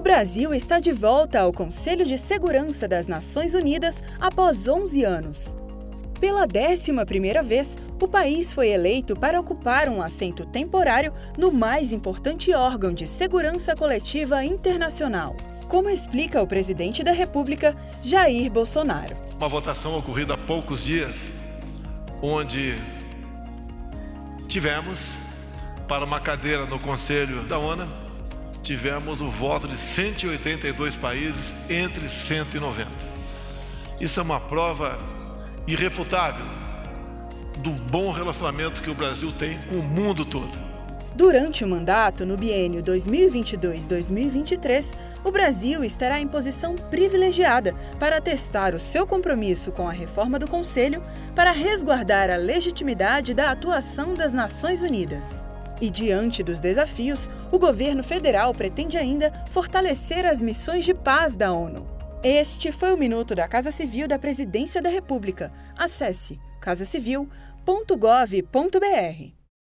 Brasil está de volta ao Conselho de Segurança das Nações Unidas após 11 anos. Pela 11ª vez, o país foi eleito para ocupar um assento temporário no mais importante órgão de segurança coletiva internacional, como explica o presidente da República, Jair Bolsonaro. Uma votação ocorrida há poucos dias, onde tivemos para uma cadeira no Conselho da ONU tivemos o voto de 182 países entre 190. Isso é uma prova irrefutável do bom relacionamento que o Brasil tem com o mundo todo. Durante o mandato, no biênio 2022-2023, o Brasil estará em posição privilegiada para testar o seu compromisso com a reforma do Conselho para resguardar a legitimidade da atuação das Nações Unidas. E diante dos desafios, o governo federal pretende ainda fortalecer as missões de paz da ONU. Este foi o Minuto da Casa Civil da Presidência da República. Acesse casacivil.gov.br.